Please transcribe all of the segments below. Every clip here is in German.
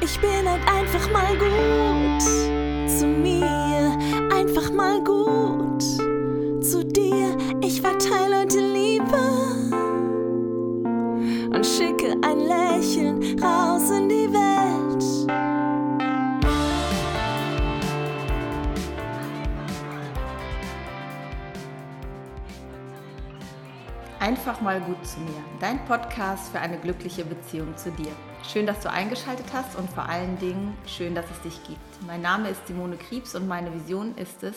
Ich bin halt einfach mal gut zu mir, einfach mal gut zu dir. Ich verteile heute Liebe und schicke ein Lächeln raus in die Welt. Einfach mal gut zu mir. Dein Podcast für eine glückliche Beziehung zu dir. Schön, dass du eingeschaltet hast und vor allen Dingen schön, dass es dich gibt. Mein Name ist Simone Kriebs und meine Vision ist es,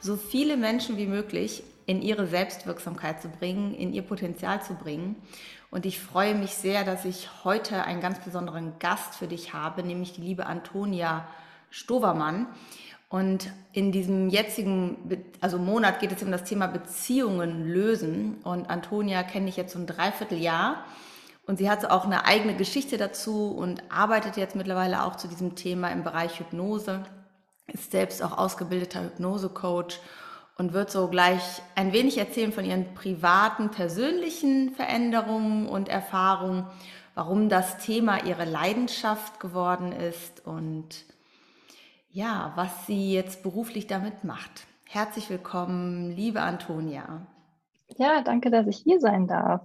so viele Menschen wie möglich in ihre Selbstwirksamkeit zu bringen, in ihr Potenzial zu bringen. Und ich freue mich sehr, dass ich heute einen ganz besonderen Gast für dich habe, nämlich die liebe Antonia Stovermann. Und in diesem jetzigen also Monat geht es um das Thema Beziehungen lösen. Und Antonia kenne ich jetzt so ein Dreivierteljahr. Und sie hat auch eine eigene Geschichte dazu und arbeitet jetzt mittlerweile auch zu diesem Thema im Bereich Hypnose, ist selbst auch ausgebildeter Hypnosecoach und wird so gleich ein wenig erzählen von ihren privaten, persönlichen Veränderungen und Erfahrungen, warum das Thema ihre Leidenschaft geworden ist und ja, was sie jetzt beruflich damit macht. Herzlich willkommen, liebe Antonia. Ja, danke, dass ich hier sein darf.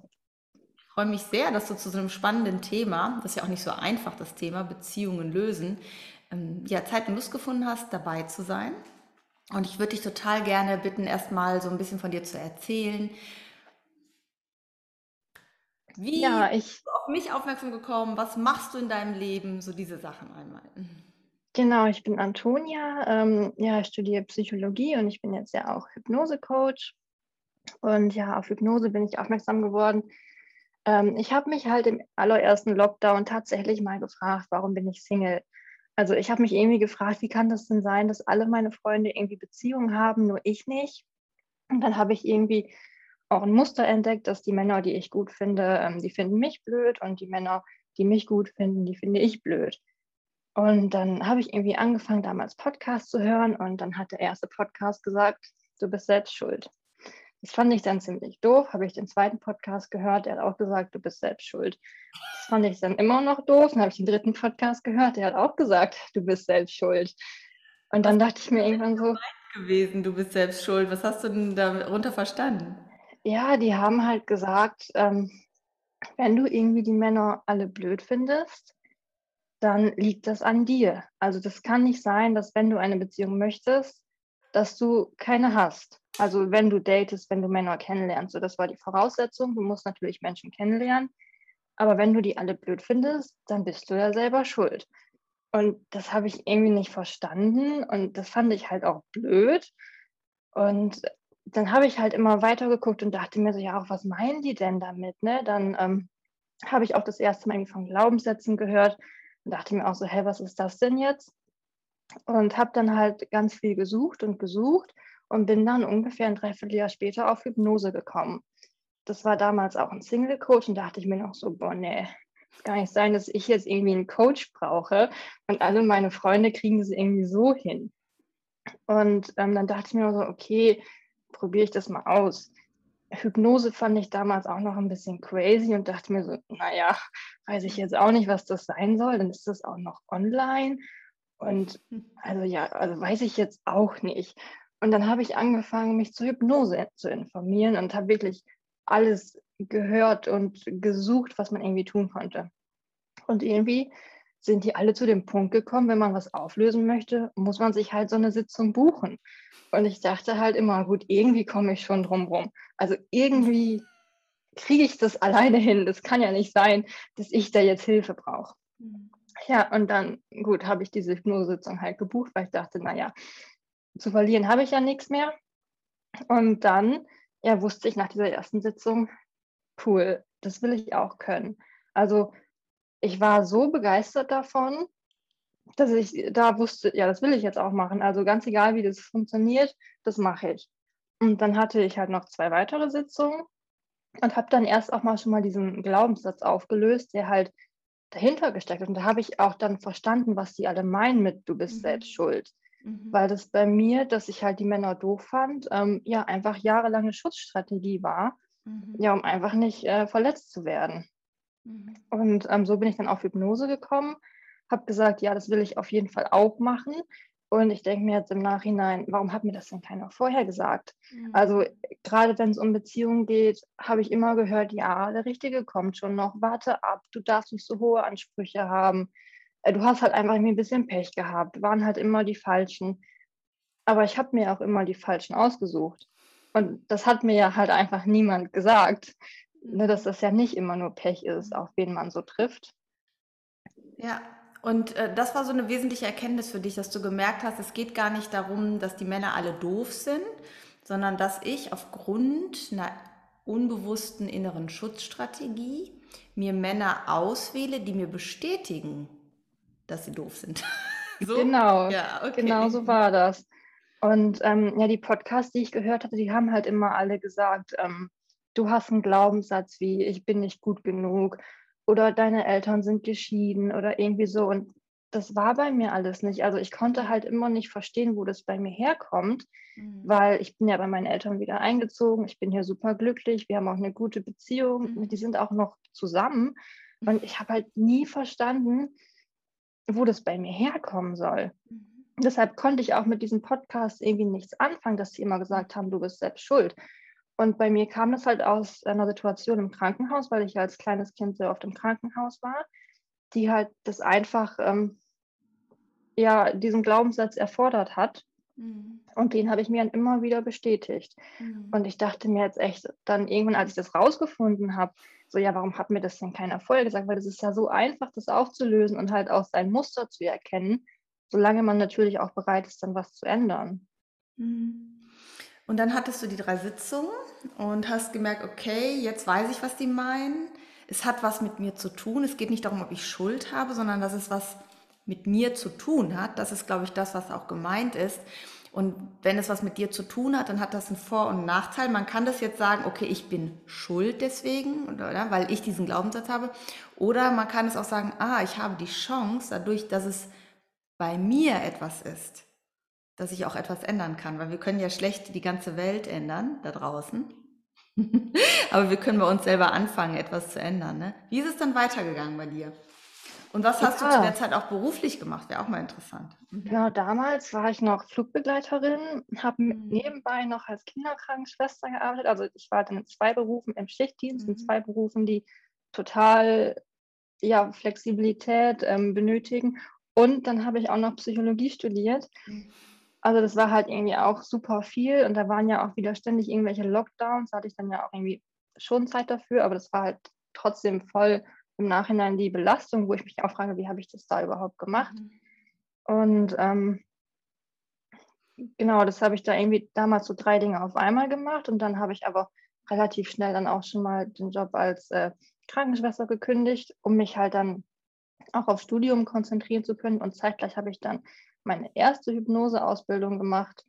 Ich freue mich sehr, dass du zu so einem spannenden Thema, das ist ja auch nicht so einfach, das Thema Beziehungen lösen, ähm, ja, Zeit und Lust gefunden hast, dabei zu sein. Und ich würde dich total gerne bitten, erstmal so ein bisschen von dir zu erzählen. Wie ja, ich, bist du auf mich aufmerksam gekommen? Was machst du in deinem Leben? So diese Sachen einmal. Genau, ich bin Antonia. Ähm, ja, ich studiere Psychologie und ich bin jetzt ja auch Hypnose-Coach. Und ja, auf Hypnose bin ich aufmerksam geworden. Ähm, ich habe mich halt im allerersten Lockdown tatsächlich mal gefragt, warum bin ich Single? Also ich habe mich irgendwie gefragt, wie kann das denn sein, dass alle meine Freunde irgendwie Beziehungen haben, nur ich nicht? Und dann habe ich irgendwie auch ein Muster entdeckt, dass die Männer, die ich gut finde, ähm, die finden mich blöd und die Männer, die mich gut finden, die finde ich blöd. Und dann habe ich irgendwie angefangen, damals Podcast zu hören und dann hat der erste Podcast gesagt, du bist selbst schuld. Das fand ich dann ziemlich doof, habe ich den zweiten Podcast gehört, der hat auch gesagt, du bist selbst schuld. Das fand ich dann immer noch doof, dann habe ich den dritten Podcast gehört, der hat auch gesagt, du bist selbst schuld. Und dann Was dachte ich mir irgendwann so, gewesen, du bist selbst schuld. Was hast du denn darunter verstanden? Ja, die haben halt gesagt, ähm, wenn du irgendwie die Männer alle blöd findest, dann liegt das an dir. Also das kann nicht sein, dass wenn du eine Beziehung möchtest, dass du keine hast. Also wenn du datest, wenn du Männer kennenlernst, so das war die Voraussetzung. Du musst natürlich Menschen kennenlernen, aber wenn du die alle blöd findest, dann bist du ja selber schuld. Und das habe ich irgendwie nicht verstanden und das fand ich halt auch blöd. Und dann habe ich halt immer weiter geguckt und dachte mir so, ja, auch was meinen die denn damit? Ne? Dann ähm, habe ich auch das erste Mal irgendwie von Glaubenssätzen gehört und dachte mir auch so, hä, was ist das denn jetzt? Und habe dann halt ganz viel gesucht und gesucht und bin dann ungefähr ein Dreivierteljahr später auf Hypnose gekommen. Das war damals auch ein Single-Coach und dachte ich mir noch so, boah, nee, es kann nicht sein, dass ich jetzt irgendwie einen Coach brauche und alle meine Freunde kriegen es irgendwie so hin. Und ähm, dann dachte ich mir so, okay, probiere ich das mal aus. Hypnose fand ich damals auch noch ein bisschen crazy und dachte mir so, naja, weiß ich jetzt auch nicht, was das sein soll. Dann ist das auch noch online. Und also ja, also weiß ich jetzt auch nicht. Und dann habe ich angefangen, mich zur Hypnose zu informieren und habe wirklich alles gehört und gesucht, was man irgendwie tun konnte. Und irgendwie sind die alle zu dem Punkt gekommen, wenn man was auflösen möchte, muss man sich halt so eine Sitzung buchen. Und ich dachte halt immer, gut, irgendwie komme ich schon drum rum. Also irgendwie kriege ich das alleine hin. Das kann ja nicht sein, dass ich da jetzt Hilfe brauche. Mhm. Ja, und dann, gut, habe ich diese Hypnosesitzung halt gebucht, weil ich dachte, naja, zu verlieren habe ich ja nichts mehr. Und dann, ja, wusste ich nach dieser ersten Sitzung, cool, das will ich auch können. Also ich war so begeistert davon, dass ich da wusste, ja, das will ich jetzt auch machen. Also ganz egal, wie das funktioniert, das mache ich. Und dann hatte ich halt noch zwei weitere Sitzungen und habe dann erst auch mal schon mal diesen Glaubenssatz aufgelöst, der halt dahinter gesteckt ist. Und da habe ich auch dann verstanden, was die alle meinen mit, du bist mhm. selbst schuld. Mhm. Weil das bei mir, dass ich halt die Männer doof fand, ähm, ja, einfach jahrelange Schutzstrategie war, mhm. ja, um einfach nicht äh, verletzt zu werden. Mhm. Und ähm, so bin ich dann auf Hypnose gekommen habe gesagt, ja, das will ich auf jeden Fall auch machen. Und ich denke mir jetzt im Nachhinein, warum hat mir das denn keiner vorher gesagt? Mhm. Also gerade wenn es um Beziehungen geht, habe ich immer gehört, ja, der Richtige kommt schon noch, warte ab, du darfst nicht so hohe Ansprüche haben. Äh, du hast halt einfach ein bisschen Pech gehabt, waren halt immer die Falschen. Aber ich habe mir auch immer die Falschen ausgesucht. Und das hat mir ja halt einfach niemand gesagt, ne, dass das ja nicht immer nur Pech ist, auf wen man so trifft. Ja, und äh, das war so eine wesentliche Erkenntnis für dich, dass du gemerkt hast, es geht gar nicht darum, dass die Männer alle doof sind, sondern dass ich aufgrund einer unbewussten inneren Schutzstrategie mir Männer auswähle, die mir bestätigen, dass sie doof sind. so? Genau, ja, okay. genau so war das. Und ähm, ja, die Podcasts, die ich gehört hatte, die haben halt immer alle gesagt, ähm, du hast einen Glaubenssatz wie, ich bin nicht gut genug oder deine Eltern sind geschieden oder irgendwie so. Und das war bei mir alles nicht. Also ich konnte halt immer nicht verstehen, wo das bei mir herkommt, mhm. weil ich bin ja bei meinen Eltern wieder eingezogen. Ich bin hier super glücklich. Wir haben auch eine gute Beziehung. Mhm. Die sind auch noch zusammen. Und ich habe halt nie verstanden, wo das bei mir herkommen soll. Mhm. Deshalb konnte ich auch mit diesem Podcast irgendwie nichts anfangen, dass sie immer gesagt haben, du bist selbst schuld. Und bei mir kam das halt aus einer Situation im Krankenhaus, weil ich als kleines Kind sehr oft im Krankenhaus war, die halt das einfach, ähm, ja, diesen Glaubenssatz erfordert hat. Mhm. Und den habe ich mir dann immer wieder bestätigt. Mhm. Und ich dachte mir jetzt echt, dann irgendwann, als ich das rausgefunden habe, so, ja, warum hat mir das denn keiner vorher gesagt? Weil es ist ja so einfach, das aufzulösen und halt auch sein Muster zu erkennen, solange man natürlich auch bereit ist, dann was zu ändern. Mhm. Und dann hattest du die drei Sitzungen und hast gemerkt, okay, jetzt weiß ich, was die meinen. Es hat was mit mir zu tun. Es geht nicht darum, ob ich Schuld habe, sondern dass es was mit mir zu tun hat. Das ist, glaube ich, das, was auch gemeint ist. Und wenn es was mit dir zu tun hat, dann hat das einen Vor- und Nachteil. Man kann das jetzt sagen, okay, ich bin schuld deswegen, oder, weil ich diesen Glaubenssatz habe. Oder man kann es auch sagen, ah, ich habe die Chance, dadurch, dass es bei mir etwas ist, dass ich auch etwas ändern kann, weil wir können ja schlecht die ganze Welt ändern da draußen. Aber wir können bei uns selber anfangen, etwas zu ändern. Ne? Wie ist es dann weitergegangen bei dir? Und was hast ja. du zu der Zeit auch beruflich gemacht? Wäre auch mal interessant. Mhm. Genau, damals war ich noch Flugbegleiterin, habe mhm. nebenbei noch als Kinderkrankenschwester gearbeitet. Also ich war dann in zwei Berufen im Schichtdienst, mhm. in zwei Berufen, die total ja, Flexibilität ähm, benötigen. Und dann habe ich auch noch Psychologie studiert. Mhm. Also das war halt irgendwie auch super viel und da waren ja auch wieder ständig irgendwelche Lockdowns, da hatte ich dann ja auch irgendwie schon Zeit dafür, aber das war halt trotzdem voll im Nachhinein die Belastung, wo ich mich auch frage, wie habe ich das da überhaupt gemacht? Mhm. Und ähm, genau, das habe ich da irgendwie damals so drei Dinge auf einmal gemacht und dann habe ich aber relativ schnell dann auch schon mal den Job als äh, Krankenschwester gekündigt, um mich halt dann auch auf Studium konzentrieren zu können und zeitgleich habe ich dann meine erste Hypnoseausbildung gemacht,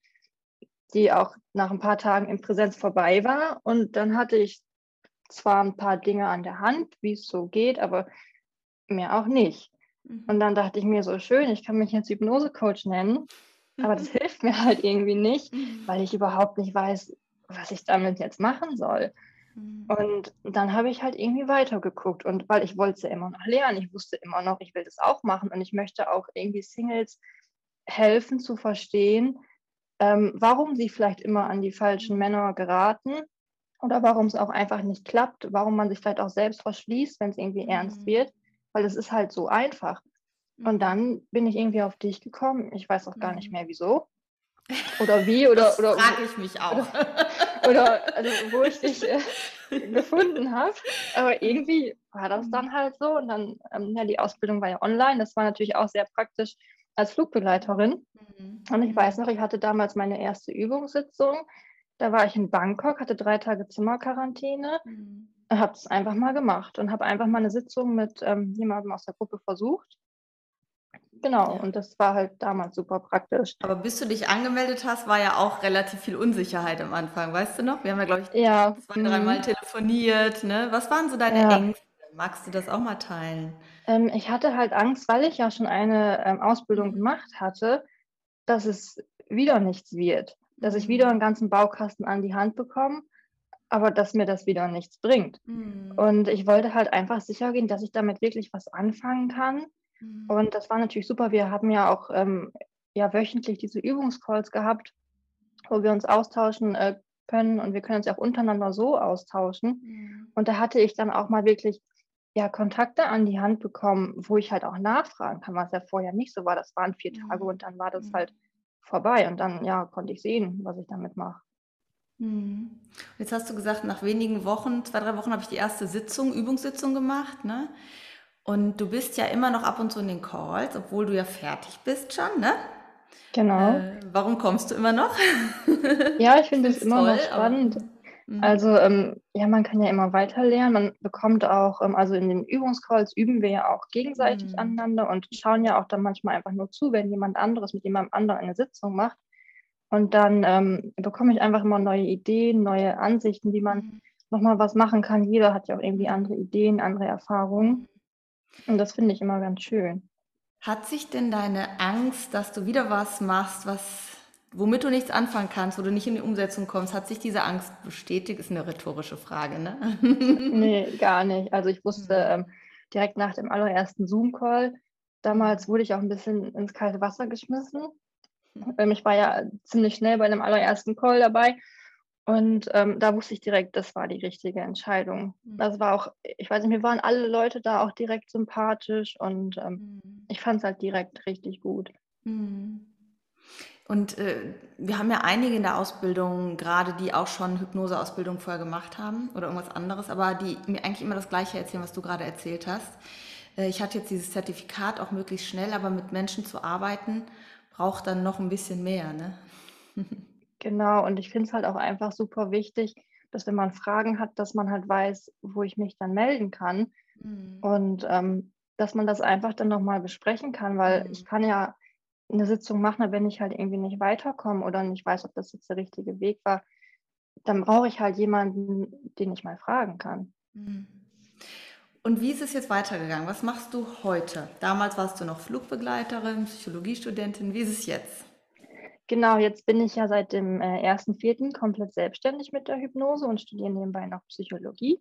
die auch nach ein paar Tagen in Präsenz vorbei war. Und dann hatte ich zwar ein paar Dinge an der Hand, wie es so geht, aber mehr auch nicht. Mhm. Und dann dachte ich mir so schön, ich kann mich jetzt Hypnosecoach nennen, mhm. aber das hilft mir halt irgendwie nicht, mhm. weil ich überhaupt nicht weiß, was ich damit jetzt machen soll. Mhm. Und dann habe ich halt irgendwie weitergeguckt und weil ich wollte es ja immer noch lernen, ich wusste immer noch, ich will das auch machen und ich möchte auch irgendwie Singles helfen zu verstehen, ähm, warum sie vielleicht immer an die falschen Männer geraten oder warum es auch einfach nicht klappt, warum man sich vielleicht auch selbst verschließt, wenn es irgendwie mhm. ernst wird, weil es ist halt so einfach. Und mhm. dann bin ich irgendwie auf dich gekommen. Ich weiß auch gar nicht mhm. mehr wieso. Oder wie oder das oder frage ich mich auch. Oder, oder also, wo ich dich äh, gefunden habe. Aber irgendwie war das dann halt so. Und dann, ähm, ja, die Ausbildung war ja online. Das war natürlich auch sehr praktisch, als Flugbegleiterin. Mhm. Und ich weiß noch, ich hatte damals meine erste Übungssitzung. Da war ich in Bangkok, hatte drei Tage Zimmerquarantäne. Mhm. Habe es einfach mal gemacht und habe einfach mal eine Sitzung mit ähm, jemandem aus der Gruppe versucht. Genau, ja. und das war halt damals super praktisch. Aber bis du dich angemeldet hast, war ja auch relativ viel Unsicherheit am Anfang, weißt du noch? Wir haben ja, glaube ich, ja. zwei, dreimal mhm. telefoniert. Ne? Was waren so deine ja. Ängste? Magst du das auch mal teilen? Ähm, ich hatte halt Angst, weil ich ja schon eine ähm, Ausbildung gemacht hatte, dass es wieder nichts wird. Dass ich wieder einen ganzen Baukasten an die Hand bekomme, aber dass mir das wieder nichts bringt. Mhm. Und ich wollte halt einfach sicher gehen, dass ich damit wirklich was anfangen kann Mhm. Und das war natürlich super. Wir haben ja auch ähm, ja, wöchentlich diese Übungscalls gehabt, wo wir uns austauschen äh, können und wir können uns ja auch untereinander so austauschen. Mhm. Und da hatte ich dann auch mal wirklich ja, Kontakte an die Hand bekommen, wo ich halt auch nachfragen kann, was ja vorher nicht so war. Das waren vier Tage mhm. und dann war das mhm. halt vorbei und dann ja, konnte ich sehen, was ich damit mache. Mhm. Jetzt hast du gesagt, nach wenigen Wochen, zwei, drei Wochen habe ich die erste Sitzung, Übungssitzung gemacht, ne? Und du bist ja immer noch ab und zu in den Calls, obwohl du ja fertig bist schon, ne? Genau. Äh, warum kommst du immer noch? Ja, ich finde es immer toll, noch spannend. Mhm. also ähm, ja, man kann ja immer weiter lernen. Man bekommt auch, ähm, also in den Übungscalls üben wir ja auch gegenseitig mhm. aneinander und schauen ja auch dann manchmal einfach nur zu, wenn jemand anderes mit jemandem anderen eine Sitzung macht. Und dann ähm, bekomme ich einfach immer neue Ideen, neue Ansichten, wie man mhm. nochmal was machen kann. Jeder hat ja auch irgendwie andere Ideen, andere Erfahrungen. Und das finde ich immer ganz schön. Hat sich denn deine Angst, dass du wieder was machst, was, womit du nichts anfangen kannst, wo du nicht in die Umsetzung kommst, hat sich diese Angst bestätigt? Ist eine rhetorische Frage, ne? nee, gar nicht. Also ich wusste mhm. ähm, direkt nach dem allerersten Zoom-Call, damals wurde ich auch ein bisschen ins kalte Wasser geschmissen. Ähm, ich war ja ziemlich schnell bei dem allerersten Call dabei und ähm, da wusste ich direkt, das war die richtige Entscheidung. Mhm. Das war auch, ich weiß nicht, mir waren alle Leute da auch direkt sympathisch und ähm, mhm. ich fand es halt direkt richtig gut. Mhm. Und äh, wir haben ja einige in der Ausbildung, gerade die auch schon Hypnoseausbildung vorher gemacht haben oder irgendwas anderes, aber die mir eigentlich immer das Gleiche erzählen, was du gerade erzählt hast. Äh, ich hatte jetzt dieses Zertifikat auch möglichst schnell, aber mit Menschen zu arbeiten braucht dann noch ein bisschen mehr, ne? Genau, und ich finde es halt auch einfach super wichtig, dass wenn man Fragen hat, dass man halt weiß, wo ich mich dann melden kann mhm. und ähm, dass man das einfach dann nochmal besprechen kann, weil mhm. ich kann ja eine Sitzung machen, wenn ich halt irgendwie nicht weiterkomme oder nicht weiß, ob das jetzt der richtige Weg war, dann brauche ich halt jemanden, den ich mal fragen kann. Mhm. Und wie ist es jetzt weitergegangen? Was machst du heute? Damals warst du noch Flugbegleiterin, Psychologiestudentin. Wie ist es jetzt? Genau, jetzt bin ich ja seit dem äh, 1.4. komplett selbstständig mit der Hypnose und studiere nebenbei noch Psychologie.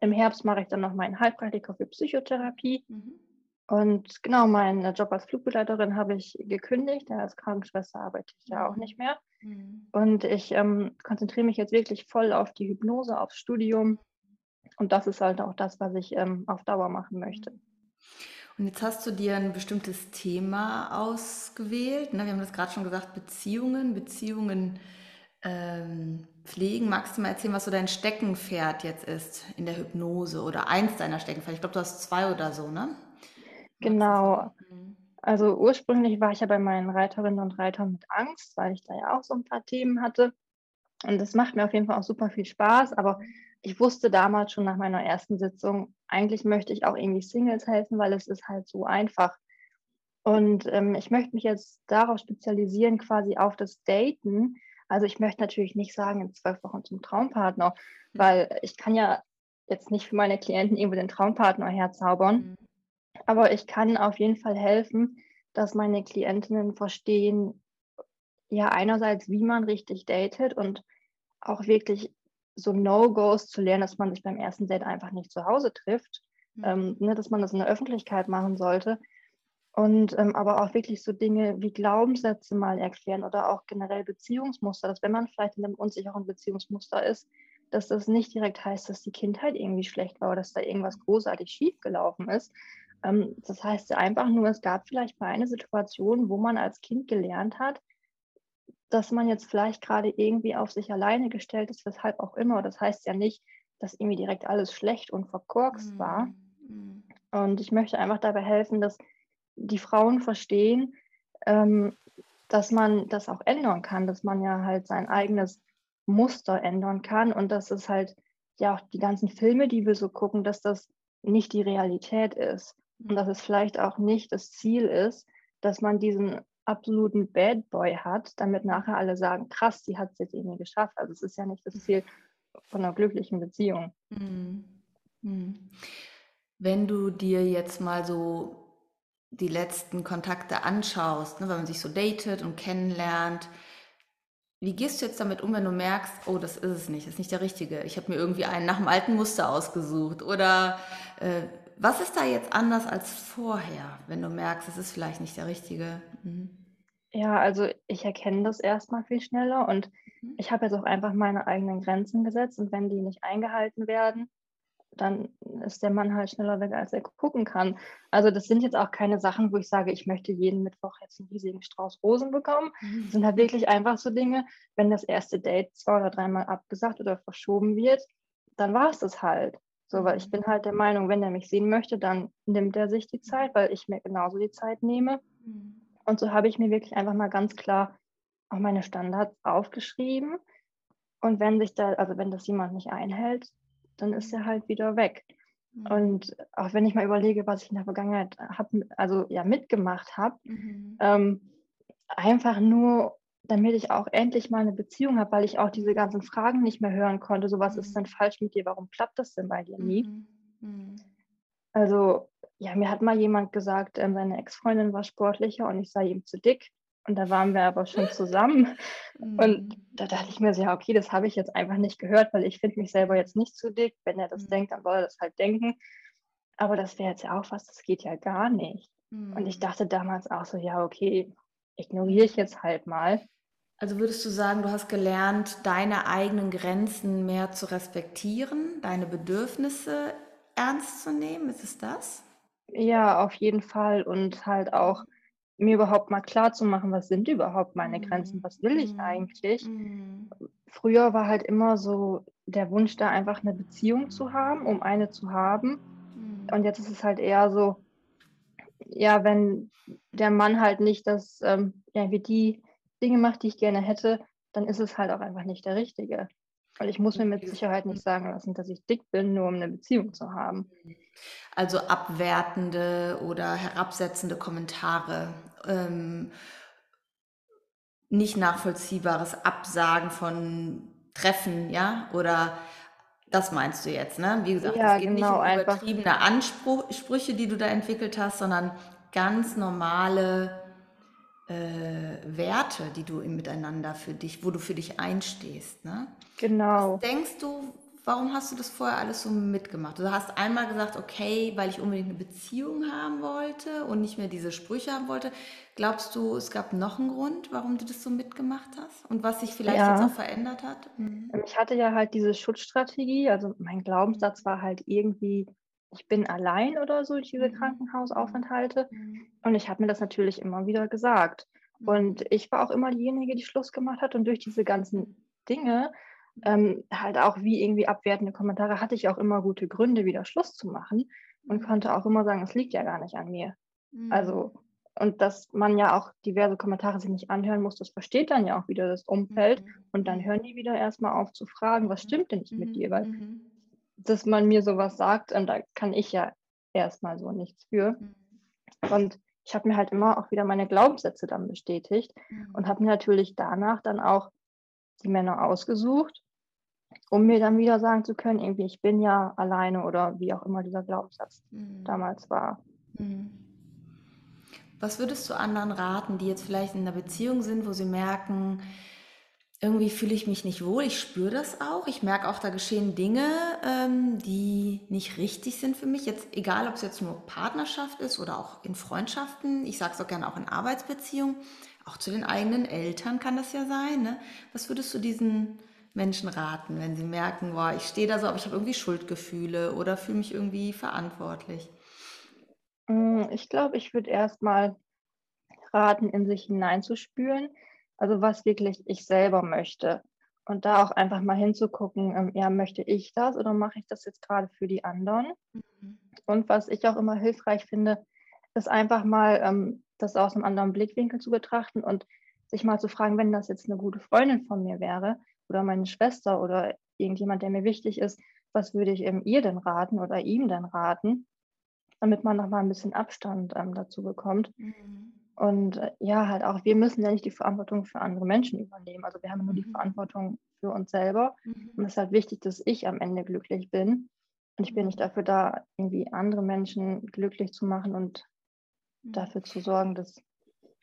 Im Herbst mache ich dann noch meinen Heilpraktiker für Psychotherapie. Mhm. Und genau, meinen Job als Flugbegleiterin habe ich gekündigt. Als Krankenschwester arbeite ich ja auch mhm. nicht mehr. Mhm. Und ich ähm, konzentriere mich jetzt wirklich voll auf die Hypnose, aufs Studium und das ist halt auch das, was ich ähm, auf Dauer machen möchte. Und jetzt hast du dir ein bestimmtes Thema ausgewählt. Ne? Wir haben das gerade schon gesagt, Beziehungen, Beziehungen ähm, pflegen. Magst du mal erzählen, was so dein Steckenpferd jetzt ist in der Hypnose oder eins deiner Steckenpferde? Ich glaube, du hast zwei oder so, ne? Genau. Mhm. Also ursprünglich war ich ja bei meinen Reiterinnen und Reitern mit Angst, weil ich da ja auch so ein paar Themen hatte. Und das macht mir auf jeden Fall auch super viel Spaß, aber ich wusste damals schon nach meiner ersten Sitzung, eigentlich möchte ich auch irgendwie Singles helfen, weil es ist halt so einfach. Und ähm, ich möchte mich jetzt darauf spezialisieren, quasi auf das Daten. Also ich möchte natürlich nicht sagen, in zwölf Wochen zum Traumpartner, mhm. weil ich kann ja jetzt nicht für meine Klienten irgendwo den Traumpartner herzaubern. Mhm. Aber ich kann auf jeden Fall helfen, dass meine Klientinnen verstehen, ja, einerseits, wie man richtig datet und auch wirklich so No-Gos zu lernen, dass man sich beim ersten Date einfach nicht zu Hause trifft, mhm. ähm, ne, dass man das in der Öffentlichkeit machen sollte. Und ähm, aber auch wirklich so Dinge wie Glaubenssätze mal erklären oder auch generell Beziehungsmuster, dass wenn man vielleicht in einem unsicheren Beziehungsmuster ist, dass das nicht direkt heißt, dass die Kindheit irgendwie schlecht war oder dass da irgendwas großartig schiefgelaufen ist. Ähm, das heißt einfach nur, es gab vielleicht mal eine Situation, wo man als Kind gelernt hat, dass man jetzt vielleicht gerade irgendwie auf sich alleine gestellt ist, weshalb auch immer. Das heißt ja nicht, dass irgendwie direkt alles schlecht und verkorkst mhm. war. Mhm. Und ich möchte einfach dabei helfen, dass die Frauen verstehen, ähm, dass man das auch ändern kann, dass man ja halt sein eigenes Muster ändern kann und dass es halt ja auch die ganzen Filme, die wir so gucken, dass das nicht die Realität ist und dass es vielleicht auch nicht das Ziel ist, dass man diesen absoluten Bad Boy hat, damit nachher alle sagen, krass, die hat es jetzt irgendwie geschafft. Also es ist ja nicht das Ziel von einer glücklichen Beziehung. Mhm. Mhm. Wenn du dir jetzt mal so die letzten Kontakte anschaust, ne, wenn man sich so datet und kennenlernt, wie gehst du jetzt damit um, wenn du merkst, oh, das ist es nicht, das ist nicht der Richtige. Ich habe mir irgendwie einen nach dem alten Muster ausgesucht oder äh, was ist da jetzt anders als vorher, wenn du merkst, es ist vielleicht nicht der richtige? Mhm. Ja, also ich erkenne das erstmal viel schneller und mhm. ich habe jetzt auch einfach meine eigenen Grenzen gesetzt und wenn die nicht eingehalten werden, dann ist der Mann halt schneller weg, als er gucken kann. Also das sind jetzt auch keine Sachen, wo ich sage, ich möchte jeden Mittwoch jetzt einen riesigen Strauß Rosen bekommen. Das sind halt wirklich einfach so Dinge, wenn das erste Date zwei oder dreimal abgesagt oder verschoben wird, dann war es das halt. So, weil ich bin halt der Meinung, wenn er mich sehen möchte, dann nimmt er sich die Zeit, weil ich mir genauso die Zeit nehme. Mhm. Und so habe ich mir wirklich einfach mal ganz klar auch meine Standards aufgeschrieben. Und wenn sich da, also wenn das jemand nicht einhält, dann ist er halt wieder weg. Mhm. Und auch wenn ich mal überlege, was ich in der Vergangenheit hab, also ja mitgemacht habe, mhm. ähm, einfach nur, damit ich auch endlich mal eine Beziehung habe, weil ich auch diese ganzen Fragen nicht mehr hören konnte. So, was mhm. ist denn falsch mit dir? Warum klappt das denn bei dir nie? Mhm. mhm. Also, ja, mir hat mal jemand gesagt, ähm, seine Ex-Freundin war sportlicher und ich sei ihm zu dick. Und da waren wir aber schon zusammen. Mhm. Und da dachte ich mir so, ja, okay, das habe ich jetzt einfach nicht gehört, weil ich finde mich selber jetzt nicht zu dick. Wenn er das mhm. denkt, dann soll er das halt denken. Aber das wäre jetzt ja auch was, das geht ja gar nicht. Und ich mhm. dachte damals auch so, ja, okay, ignoriere ich jetzt halt mal. Also würdest du sagen, du hast gelernt, deine eigenen Grenzen mehr zu respektieren, deine Bedürfnisse ernst zu nehmen? Ist es das? Ja, auf jeden Fall. Und halt auch mir überhaupt mal klar zu machen, was sind überhaupt meine Grenzen, was will ich mhm. eigentlich. Mhm. Früher war halt immer so der Wunsch da, einfach eine Beziehung zu haben, um eine zu haben. Mhm. Und jetzt ist es halt eher so, ja, wenn der Mann halt nicht das, ähm, ja, wie die Dinge macht, die ich gerne hätte, dann ist es halt auch einfach nicht der Richtige. Weil ich muss mir mit Sicherheit nicht sagen lassen, dass ich dick bin, nur um eine Beziehung zu haben. Also abwertende oder herabsetzende Kommentare, ähm, nicht nachvollziehbares Absagen von Treffen, ja? Oder das meinst du jetzt, ne? Wie gesagt, ja, es geht genau, nicht um übertriebene Ansprüche, die du da entwickelt hast, sondern ganz normale äh, Werte, die du im Miteinander für dich, wo du für dich einstehst. Ne? Genau. Was denkst du, warum hast du das vorher alles so mitgemacht? Du hast einmal gesagt, okay, weil ich unbedingt eine Beziehung haben wollte und nicht mehr diese Sprüche haben wollte. Glaubst du, es gab noch einen Grund, warum du das so mitgemacht hast und was sich vielleicht jetzt auch verändert hat? Mhm. Ich hatte ja halt diese Schutzstrategie, also mein Glaubenssatz war halt irgendwie, ich bin allein oder so, diese mhm. Krankenhausaufenthalte. Mhm. Und ich habe mir das natürlich immer wieder gesagt. Mhm. Und ich war auch immer diejenige, die Schluss gemacht hat. Und durch diese ganzen Dinge, ähm, halt auch wie irgendwie abwertende Kommentare, hatte ich auch immer gute Gründe, wieder Schluss zu machen. Und konnte auch immer sagen, es liegt ja gar nicht an mir. Also, und dass man ja auch diverse Kommentare sich nicht anhören muss, das versteht dann ja auch wieder das Umfeld. Und dann hören die wieder erstmal auf zu fragen, was stimmt denn nicht mit dir? Weil dass man mir sowas sagt, und da kann ich ja erstmal so nichts für. Mhm. Und ich habe mir halt immer auch wieder meine Glaubenssätze dann bestätigt mhm. und habe mir natürlich danach dann auch die Männer ausgesucht, um mir dann wieder sagen zu können, irgendwie, ich bin ja alleine oder wie auch immer dieser Glaubenssatz mhm. damals war. Mhm. Was würdest du anderen raten, die jetzt vielleicht in einer Beziehung sind, wo sie merken, irgendwie fühle ich mich nicht wohl. Ich spüre das auch. Ich merke auch, da geschehen Dinge, ähm, die nicht richtig sind für mich. Jetzt egal, ob es jetzt nur Partnerschaft ist oder auch in Freundschaften. Ich sage es auch gerne auch in Arbeitsbeziehungen. Auch zu den eigenen Eltern kann das ja sein. Ne? Was würdest du diesen Menschen raten, wenn sie merken, boah, ich stehe da so, aber ich habe irgendwie Schuldgefühle oder fühle mich irgendwie verantwortlich? Mm, ich glaube, ich würde erstmal raten, in sich hineinzuspüren also was wirklich ich selber möchte. Und da auch einfach mal hinzugucken, ähm, ja, möchte ich das oder mache ich das jetzt gerade für die anderen? Mhm. Und was ich auch immer hilfreich finde, ist einfach mal ähm, das aus einem anderen Blickwinkel zu betrachten und sich mal zu fragen, wenn das jetzt eine gute Freundin von mir wäre oder meine Schwester oder irgendjemand, der mir wichtig ist, was würde ich ähm, ihr denn raten oder ihm denn raten, damit man noch mal ein bisschen Abstand ähm, dazu bekommt. Mhm. Und äh, ja, halt auch, wir müssen ja nicht die Verantwortung für andere Menschen übernehmen. Also wir haben nur die mhm. Verantwortung für uns selber. Mhm. Und es ist halt wichtig, dass ich am Ende glücklich bin. Und ich bin nicht mhm. dafür da, irgendwie andere Menschen glücklich zu machen und mhm. dafür zu sorgen, dass.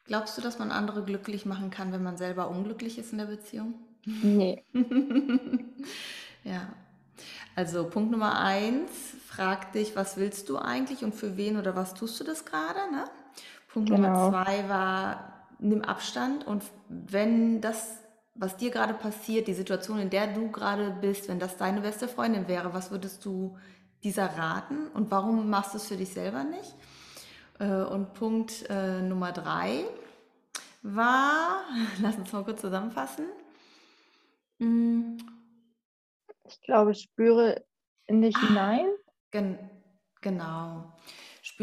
Glaubst du, dass man andere glücklich machen kann, wenn man selber unglücklich ist in der Beziehung? Nee. ja. Also Punkt Nummer eins, frag dich, was willst du eigentlich und für wen oder was tust du das gerade? Ne? Punkt Nummer Genau. zwei war, nimm Abstand und wenn das, was dir gerade passiert, die Situation, in der du gerade bist, wenn das deine beste Freundin wäre, was würdest du dieser raten und warum machst du es für dich selber nicht? Äh, Und Punkt äh, Nummer drei war, lass uns mal kurz zusammenfassen. Mm, Ich glaube, ich spüre in dich hinein. Gen genau.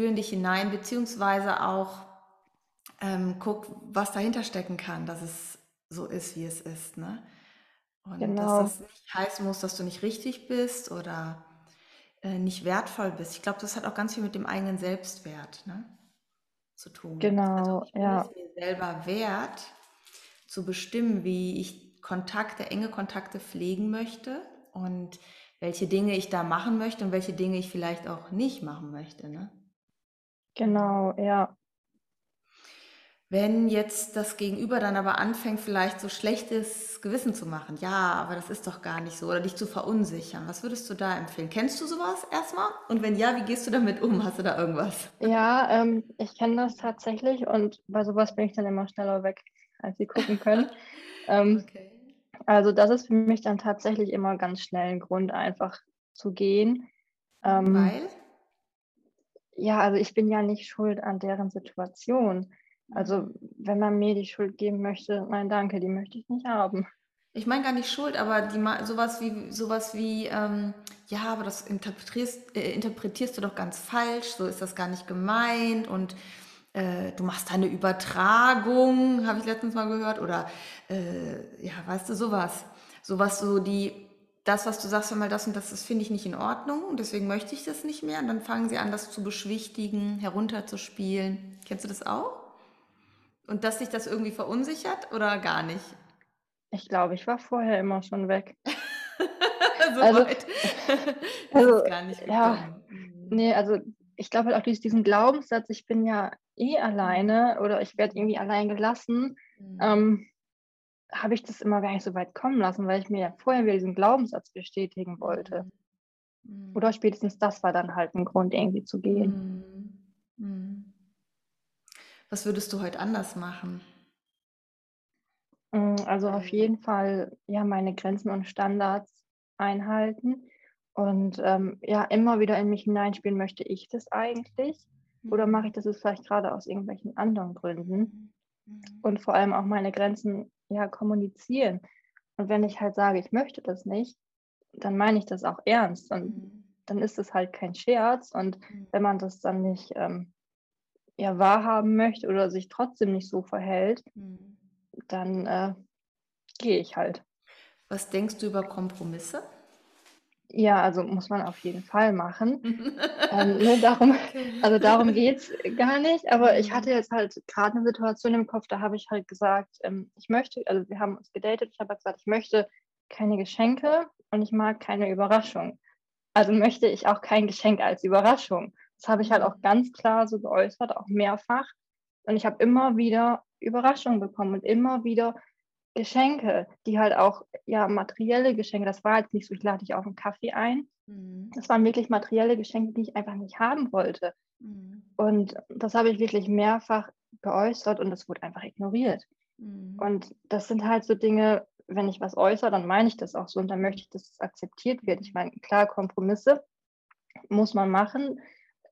Spüren dich hinein, beziehungsweise auch ähm, guck, was dahinter stecken kann, dass es so ist, wie es ist. Ne? Und Genau. dass das nicht heißen muss, dass du nicht richtig bist oder äh, nicht wertvoll bist. Ich glaube, das hat auch ganz viel mit dem eigenen Selbstwert ne, zu tun. Also Genau, ich bin ja. es mir selber wert, zu bestimmen, wie ich Kontakte, enge Kontakte pflegen möchte und welche Dinge ich da machen möchte und welche Dinge ich vielleicht auch nicht machen möchte. Ne? Genau, ja. Wenn jetzt das Gegenüber dann aber anfängt, vielleicht so schlechtes Gewissen zu machen, ja, aber das ist doch gar nicht so, oder dich zu verunsichern, was würdest du da empfehlen? Kennst du sowas erstmal? Und wenn ja, wie gehst du damit um? Hast du da irgendwas? Ja, ähm, ich kenne das tatsächlich und bei sowas bin ich dann immer schneller weg, als sie gucken können. Ähm, Okay. also das ist für mich dann tatsächlich immer ganz schnell ein Grund, einfach zu gehen. Ähm, Weil? Ja, also ich bin ja nicht schuld an deren Situation. Also wenn man mir die Schuld geben möchte, nein, danke, die möchte ich nicht haben. Ich meine gar nicht Schuld, aber die, sowas wie, sowas wie, ähm, ja, aber das interpretierst, äh, interpretierst du doch ganz falsch, so ist das gar nicht gemeint und äh, du machst da eine Übertragung, habe ich letztens mal gehört, oder äh, ja, weißt du, sowas. Sowas so die, das, was du sagst, hör mal, das und das, das finde ich nicht in Ordnung und deswegen möchte ich das nicht mehr. Und dann fangen sie an, das zu beschwichtigen, herunterzuspielen. Kennst du das auch? Und dass dich das irgendwie verunsichert oder gar nicht? Ich glaube, ich war vorher immer schon weg. so Also- weit also, gar nicht ja, gekommen. Mhm. Nee, also ich glaube halt auch dies- diesen Glaubenssatz, ich bin ja eh alleine oder ich werde irgendwie allein gelassen, Mhm. ähm, habe ich das immer gar nicht so weit kommen lassen, weil ich mir ja vorher wieder diesen Glaubenssatz bestätigen wollte. Mhm. Oder spätestens das war dann halt ein Grund, irgendwie zu gehen. Mhm. Mhm. Was würdest du heute anders machen? Mm, Also auf Mhm. jeden Fall ja meine Grenzen und Standards einhalten und ähm, ja immer wieder in mich hineinspielen, möchte ich das eigentlich oder mache ich das jetzt vielleicht gerade aus irgendwelchen anderen Gründen? Mhm. und vor allem auch meine Grenzen ja kommunizieren. Und wenn ich halt sage, ich möchte das nicht, dann meine ich das auch ernst und Mhm. dann ist es halt kein Scherz. Und Mhm. wenn man das dann nicht ähm, ja, wahrhaben möchte oder sich trotzdem nicht so verhält, Mhm. dann äh, gehe ich halt. Was denkst du über Kompromisse? Ja, also muss man auf jeden Fall machen. Ähm, ne, darum, also darum geht es gar nicht. Aber ich Mhm. hatte jetzt halt gerade eine Situation im Kopf, da habe ich halt gesagt, ähm, ich möchte, also wir haben uns gedatet, ich habe gesagt, ich möchte keine Geschenke und ich mag keine Überraschung. Also möchte ich auch kein Geschenk als Überraschung. Das habe ich halt auch ganz klar so geäußert, auch mehrfach. Und ich habe immer wieder Überraschungen bekommen und immer wieder Geschenke, die halt auch, ja, materielle Geschenke, das war jetzt nicht so, ich lade dich auf einen Kaffee ein. Mhm. Das waren wirklich materielle Geschenke, die ich einfach nicht haben wollte. Mhm. Und das habe ich wirklich mehrfach geäußert und das wurde einfach ignoriert. Mhm. Und das sind halt so Dinge, wenn ich was äußere, dann meine ich das auch so und dann möchte ich, dass es akzeptiert wird. Ich meine, klar, Kompromisse muss man machen.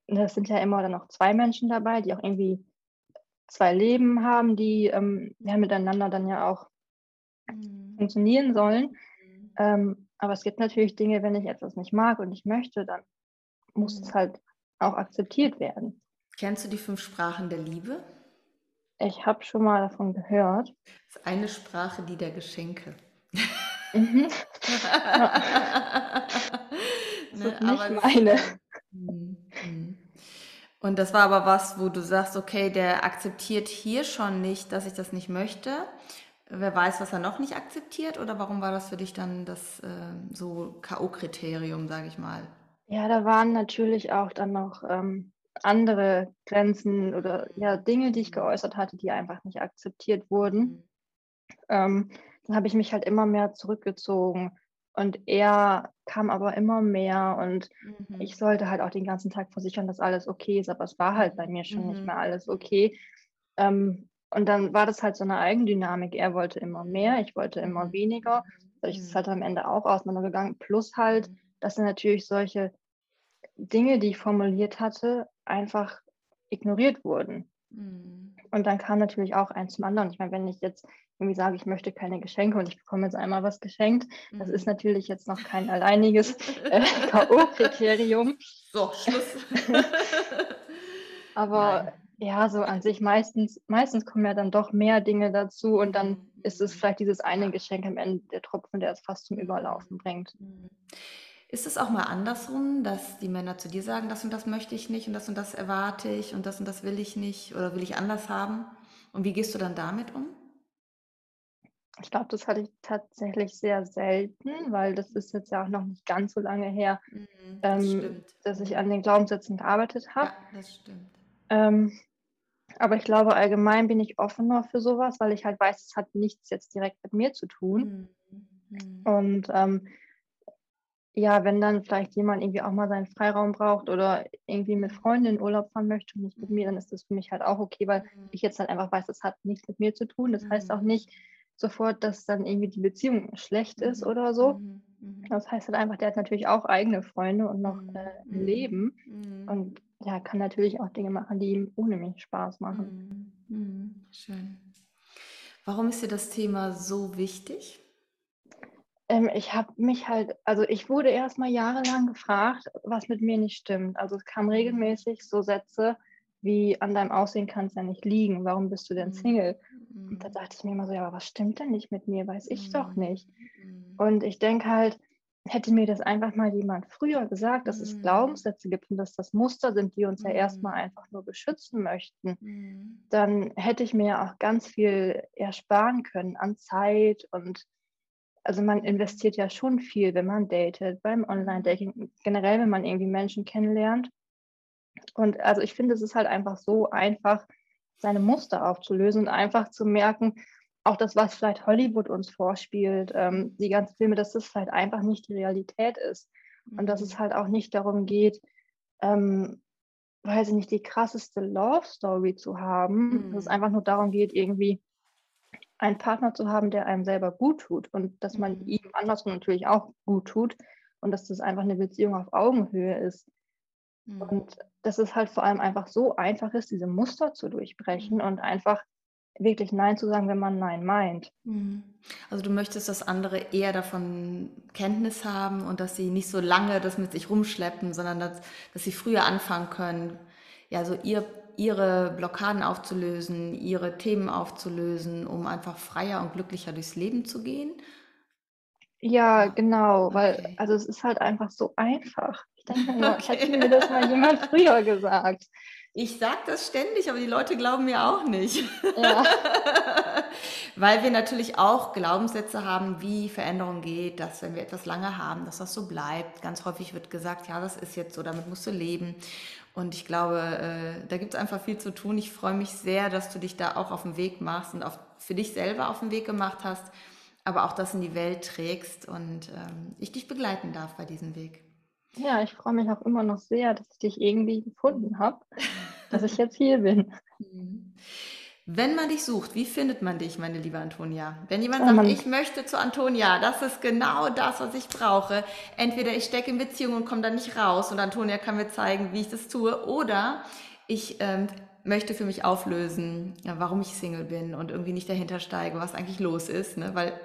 Das sind ja immer dann noch zwei Menschen dabei, die auch irgendwie zwei Leben haben, die ähm, ja, miteinander dann ja auch Mhm. funktionieren sollen. Mhm. Ähm, aber es gibt natürlich Dinge, wenn ich etwas nicht mag und ich möchte, dann muss Mhm. es halt auch akzeptiert werden. Kennst du die fünf Sprachen der Liebe? Ich habe schon mal davon gehört. Das ist eine Sprache, die der Geschenke. Mhm. Das ist nicht aber das- meine. Mhm, mhm. Und das war aber was, wo du sagst, okay, der akzeptiert hier schon nicht, dass ich das nicht möchte. Wer weiß, was er noch nicht akzeptiert? Oder warum war das für dich dann das ähm, so K.O.-Kriterium, sage ich mal? Ja, da waren natürlich auch dann noch ähm, andere Grenzen oder ja, Dinge, die ich geäußert hatte, die einfach nicht akzeptiert wurden. Mhm. Ähm, dann habe ich mich halt immer mehr zurückgezogen. Und er kam aber immer mehr und Mhm. ich sollte halt auch den ganzen Tag versichern, dass alles okay ist, aber es war halt bei mir schon nicht Mhm. mehr alles okay. Ähm, und dann war das halt so eine Eigendynamik. Er wollte immer mehr, ich wollte immer Mhm. weniger. Dadurch ist es Mhm. halt am Ende auch auseinandergegangen. Plus halt, Mhm. dass er natürlich solche Dinge, die ich formuliert hatte, einfach ignoriert wurden. Mhm. Und dann kam natürlich auch eins zum anderen. Ich meine, wenn ich jetzt irgendwie sage, ich möchte keine Geschenke und ich bekomme jetzt einmal was geschenkt, das ist Mhm. natürlich jetzt noch kein alleiniges äh, K.O.-Kriterium. So, Schluss. Aber Nein. Ja, so an sich meistens, meistens kommen ja dann doch mehr Dinge dazu und dann ist es Mhm. vielleicht dieses eine. Geschenk am Ende der Tropfen, der es fast zum. Überlaufen bringt. Mhm. Ist es auch mal andersrum, dass die Männer zu dir sagen, das und das möchte ich nicht und das und das erwarte ich und das und das will ich nicht oder will ich anders haben? Und wie gehst du dann damit um? Ich glaube, das hatte ich tatsächlich sehr selten, weil das ist jetzt ja auch noch nicht ganz so lange her, Mhm, das ähm, dass ich an den Glaubenssätzen gearbeitet habe. Ja, das stimmt. Ähm, aber ich glaube, allgemein bin ich offener für sowas, weil ich halt weiß, es hat nichts jetzt direkt mit mir zu tun. Mhm. Mhm. Und ähm, ja, wenn dann vielleicht jemand irgendwie auch mal seinen Freiraum braucht oder irgendwie mit Freunden in Urlaub fahren möchte und nicht mit mir, dann ist das für mich halt auch okay, weil Mhm. ich jetzt halt einfach weiß, das hat nichts mit mir zu tun. Das heißt auch Mhm. nicht sofort, dass dann irgendwie die Beziehung schlecht ist Mhm. oder so. Mhm. Mhm. Das heißt halt einfach, der hat natürlich auch eigene Freunde und noch Mhm. äh, ein Mhm. Leben Mhm. und ja, kann natürlich auch Dinge machen, die ihm ohne mich Spaß machen. Mhm. Mhm. Schön. Warum ist dir das Thema so wichtig? Ähm, ich habe mich halt, also ich wurde erst mal jahrelang gefragt, was mit mir nicht stimmt. Also es kamen Mhm. regelmäßig so Sätze wie: „An deinem Aussehen kann es ja nicht liegen. Warum bist du denn Mhm. Single?“ Und da Mhm. dachte ich mir immer so: „Ja, aber was stimmt denn nicht mit mir? Weiß ich doch Mhm. nicht.“ Mhm. Und ich denke halt, hätte mir das einfach mal jemand früher gesagt, dass es Mhm. Glaubenssätze gibt und dass das Muster sind, die uns ja erst mal Mhm. einfach nur beschützen möchten, Mhm. dann hätte ich mir ja auch ganz viel ersparen können an Zeit und also man Mhm. investiert ja schon viel, wenn man datet, beim Mhm. Online-Dating, generell, wenn man irgendwie Menschen kennenlernt. Und also ich finde, es ist halt einfach so einfach, seine Muster aufzulösen und einfach zu merken, auch das, was vielleicht Hollywood uns vorspielt, ähm, die ganzen Filme, dass das vielleicht einfach nicht die Realität ist. Und dass es Mhm. halt auch nicht darum geht, ähm, weiß ich nicht, die krasseste Love Story zu haben. Dass es Mhm. einfach nur darum geht, irgendwie einen Partner zu haben, der einem selber gut tut und dass man Mhm. ihm andersrum natürlich auch gut tut und dass das einfach eine Beziehung auf Augenhöhe ist. Mhm. Und dass es halt vor allem einfach so einfach ist, diese Muster zu durchbrechen Mhm. und einfach wirklich Nein zu sagen, wenn man Nein meint. Mhm. Also du möchtest, dass andere eher davon Kenntnis haben und dass sie nicht so lange das mit sich rumschleppen, sondern dass, dass sie früher anfangen können, ja, so ihr, ihre Blockaden aufzulösen, ihre Themen aufzulösen, um einfach freier und glücklicher durchs Leben zu gehen. Ja, genau, weil okay. also es ist halt einfach so einfach. Ich denke mir immer, hätte Okay. mir das mal jemand früher gesagt. Ich sage das ständig, aber die Leute glauben mir auch nicht. Ja. Weil wir natürlich auch Glaubenssätze haben, wie Veränderung geht, dass wenn wir etwas lange haben, dass das so bleibt. Ganz häufig wird gesagt, ja, das ist jetzt so, damit musst du leben. Und ich glaube, äh, da gibt es einfach viel zu tun. Ich freue mich sehr, dass du dich da auch auf den Weg machst und auf, für dich selber auf den Weg gemacht hast, aber auch das in die Welt trägst und ähm, ich dich begleiten darf bei diesem Weg. Ja, ich freue mich auch immer noch sehr, dass ich dich irgendwie gefunden habe, dass ich jetzt hier bin. Mhm. Wenn man dich sucht, wie findet man dich, meine liebe Antonia? Wenn jemand Ja, sagt, man, ich möchte zu Antonia, das ist genau das, was ich brauche. Entweder ich stecke in Beziehung und komme da nicht raus und Antonia kann mir zeigen, wie ich das tue, oder ich ähm, möchte für mich auflösen, ja, warum ich Single bin und irgendwie nicht dahinter steige, was eigentlich los ist, ne? weil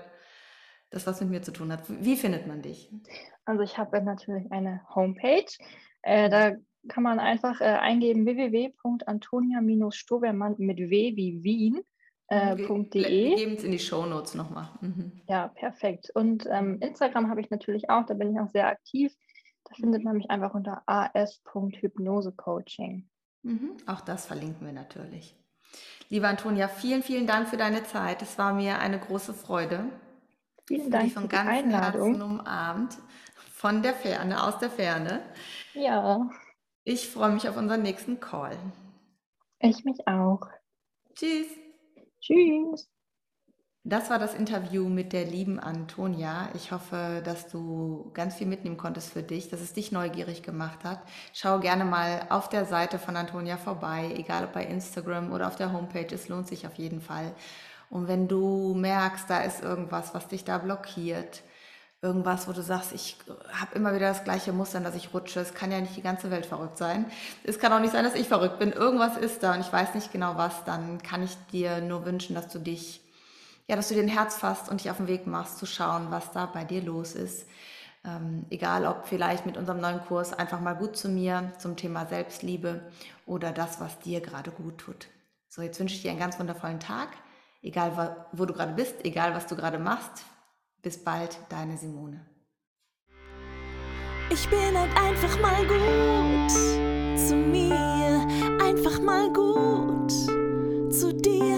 das was mit mir zu tun hat. Wie findet man dich? also ich habe natürlich eine Homepage. Äh, da kann man einfach äh, eingeben www.antonia-stobermann mit W wie Wien Mhm, äh, wir, Punkt wir geben es in die Shownotes nochmal. Mhm. Ja, perfekt. Und ähm, Mhm. Instagram habe ich natürlich auch, da bin ich auch sehr aktiv. Da findet Mhm. man mich einfach unter as.hypnosecoaching. Mhm. Auch das verlinken wir natürlich. Liebe Antonia, vielen, vielen Dank für deine Zeit. Es war mir eine große Freude. Vielen Dank von für die ganzem Herzen Einladung. umarmt, von der Ferne, aus der Ferne. Ja, Ich freue mich auf unseren nächsten Call. ich mich auch. Tschüss. Tschüss. Das war das Interview mit der lieben Antonia. Ich hoffe, dass du ganz viel mitnehmen konntest für dich, dass es dich neugierig gemacht hat. Schau gerne mal auf der Seite von Antonia vorbei, egal ob bei Instagram oder auf der Homepage. Es lohnt sich auf jeden Fall. Und wenn du merkst, da ist irgendwas, was dich da blockiert, irgendwas, wo du sagst, ich habe immer wieder das gleiche Muster, dass ich rutsche. Es kann ja nicht die ganze Welt verrückt sein. Es kann auch nicht sein, dass ich verrückt bin. Irgendwas ist da und ich weiß nicht genau was. Dann kann ich dir nur wünschen, dass du dich ja, dass du den Herz fasst und dich auf den Weg machst, zu schauen, was da bei dir los ist. Ähm, egal ob vielleicht mit unserem neuen Kurs einfach mal gut zu mir zum Thema Selbstliebe oder das, was dir gerade gut tut. So, jetzt wünsche ich dir einen ganz wundervollen Tag, egal wo du gerade bist, egal was du gerade machst. Bis bald, deine Simone. Ich bin halt einfach mal gut zu mir, einfach mal gut zu dir.